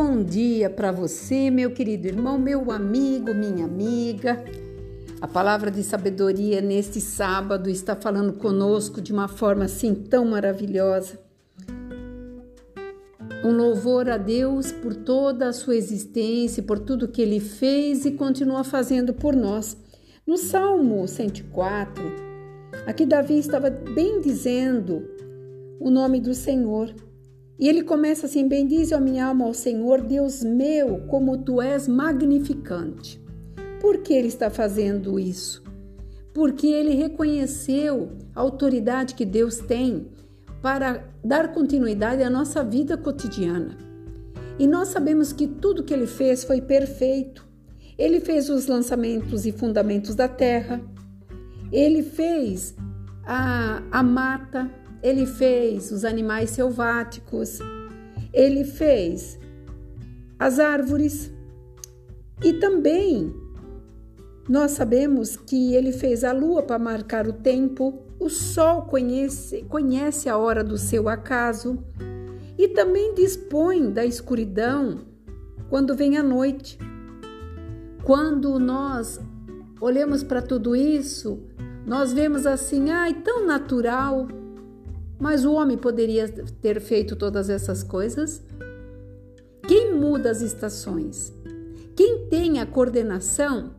Bom dia para você, meu querido irmão, meu amigo, minha amiga. A palavra de sabedoria neste sábado está falando conosco de uma forma assim tão maravilhosa. Um louvor a Deus por toda a sua existência, por tudo que ele fez e continua fazendo por nós. No Salmo 104, aqui Davi estava bem dizendo o nome do Senhor. E ele começa assim: Bendize a minha alma ao Senhor, Deus meu, como tu és magnificante. Por que ele está fazendo isso? Porque ele reconheceu a autoridade que Deus tem para dar continuidade à nossa vida cotidiana. E nós sabemos que tudo que ele fez foi perfeito. Ele fez os lançamentos e fundamentos da terra, ele fez a, a mata, ele fez os animais selváticos, ele fez as árvores. E também nós sabemos que ele fez a lua para marcar o tempo, o sol conhece, conhece a hora do seu acaso. E também dispõe da escuridão quando vem a noite. Quando nós olhamos para tudo isso, nós vemos assim, ai, tão natural, mas o homem poderia ter feito todas essas coisas? Quem muda as estações? Quem tem a coordenação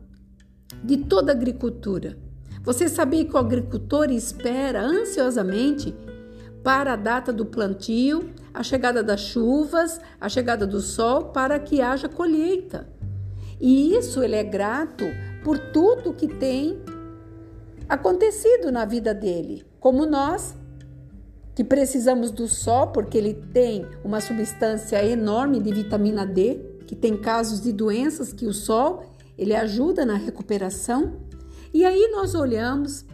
de toda a agricultura? Você sabia que o agricultor espera ansiosamente para a data do plantio, a chegada das chuvas, a chegada do sol, para que haja colheita. E isso ele é grato por tudo que tem acontecido na vida dele, como nós que precisamos do sol porque ele tem uma substância enorme de vitamina D, que tem casos de doenças que o sol ele ajuda na recuperação. E aí nós olhamos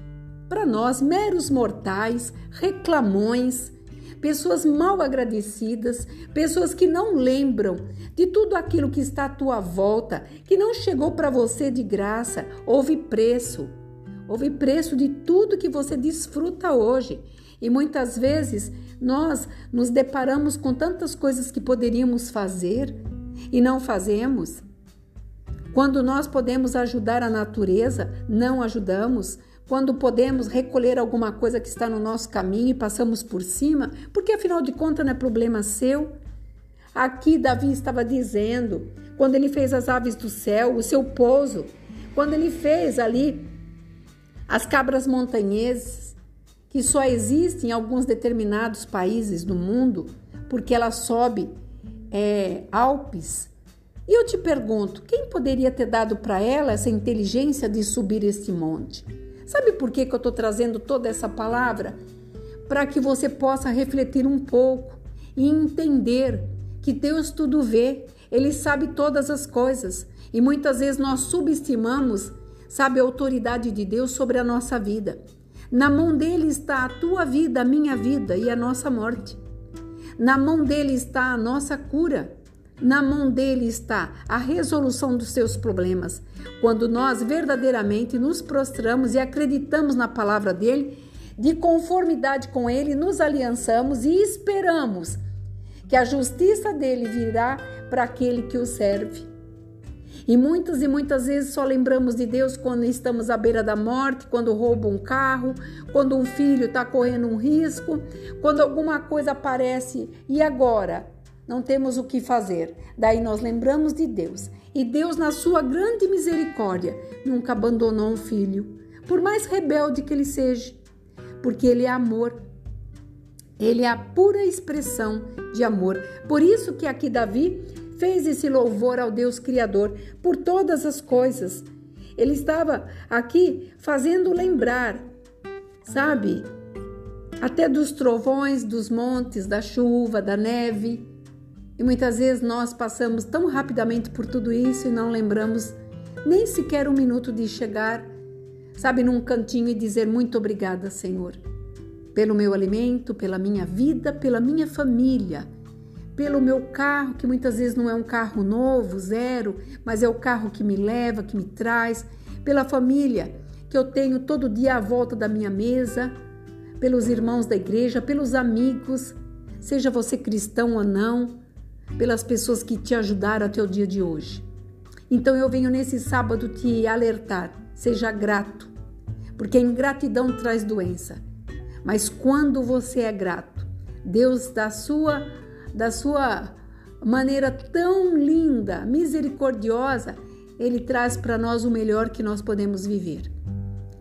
para nós meros mortais, reclamões, pessoas mal agradecidas, pessoas que não lembram de tudo aquilo que está à tua volta, que não chegou para você de graça, houve preço. Houve preço de tudo que você desfruta hoje. E muitas vezes nós nos deparamos com tantas coisas que poderíamos fazer e não fazemos. Quando nós podemos ajudar a natureza, não ajudamos. Quando podemos recolher alguma coisa que está no nosso caminho e passamos por cima, porque afinal de contas não é problema seu. Aqui Davi estava dizendo, quando ele fez as aves do céu, o seu pouso, quando ele fez ali as cabras montanheses, que só existe em alguns determinados países do mundo, porque ela sobe é, Alpes. E eu te pergunto, quem poderia ter dado para ela essa inteligência de subir este monte? Sabe por que, que eu estou trazendo toda essa palavra? Para que você possa refletir um pouco e entender que Deus tudo vê, Ele sabe todas as coisas. E muitas vezes nós subestimamos, sabe, a autoridade de Deus sobre a nossa vida. Na mão dele está a tua vida, a minha vida e a nossa morte. Na mão dele está a nossa cura. Na mão dele está a resolução dos seus problemas. Quando nós verdadeiramente nos prostramos e acreditamos na palavra dele, de conformidade com ele, nos aliançamos e esperamos que a justiça dele virá para aquele que o serve. E muitas e muitas vezes só lembramos de Deus quando estamos à beira da morte, quando roubam um carro, quando um filho está correndo um risco, quando alguma coisa aparece e agora não temos o que fazer. Daí nós lembramos de Deus. E Deus, na sua grande misericórdia, nunca abandonou um filho, por mais rebelde que ele seja, porque ele é amor. Ele é a pura expressão de amor. Por isso que aqui Davi fez esse louvor ao Deus Criador por todas as coisas. Ele estava aqui fazendo lembrar, sabe? Até dos trovões, dos montes, da chuva, da neve. E muitas vezes nós passamos tão rapidamente por tudo isso e não lembramos nem sequer um minuto de chegar, sabe, num cantinho e dizer muito obrigada, Senhor, pelo meu alimento, pela minha vida, pela minha família pelo meu carro, que muitas vezes não é um carro novo, zero, mas é o carro que me leva, que me traz, pela família que eu tenho todo dia à volta da minha mesa, pelos irmãos da igreja, pelos amigos, seja você cristão ou não, pelas pessoas que te ajudaram até o dia de hoje. Então eu venho nesse sábado te alertar: seja grato, porque a ingratidão traz doença. Mas quando você é grato, Deus da sua da sua maneira tão linda, misericordiosa, ele traz para nós o melhor que nós podemos viver.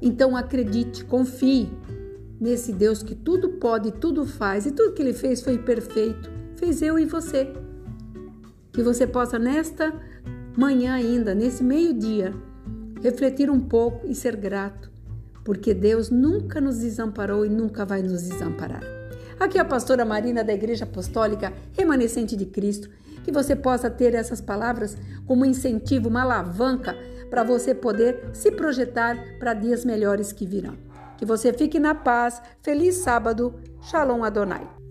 Então acredite, confie nesse Deus que tudo pode, tudo faz e tudo que ele fez foi perfeito. Fez eu e você. Que você possa nesta manhã ainda, nesse meio-dia, refletir um pouco e ser grato, porque Deus nunca nos desamparou e nunca vai nos desamparar. Aqui é a pastora Marina da Igreja Apostólica Remanescente de Cristo. Que você possa ter essas palavras como incentivo, uma alavanca para você poder se projetar para dias melhores que virão. Que você fique na paz. Feliz sábado. Shalom Adonai.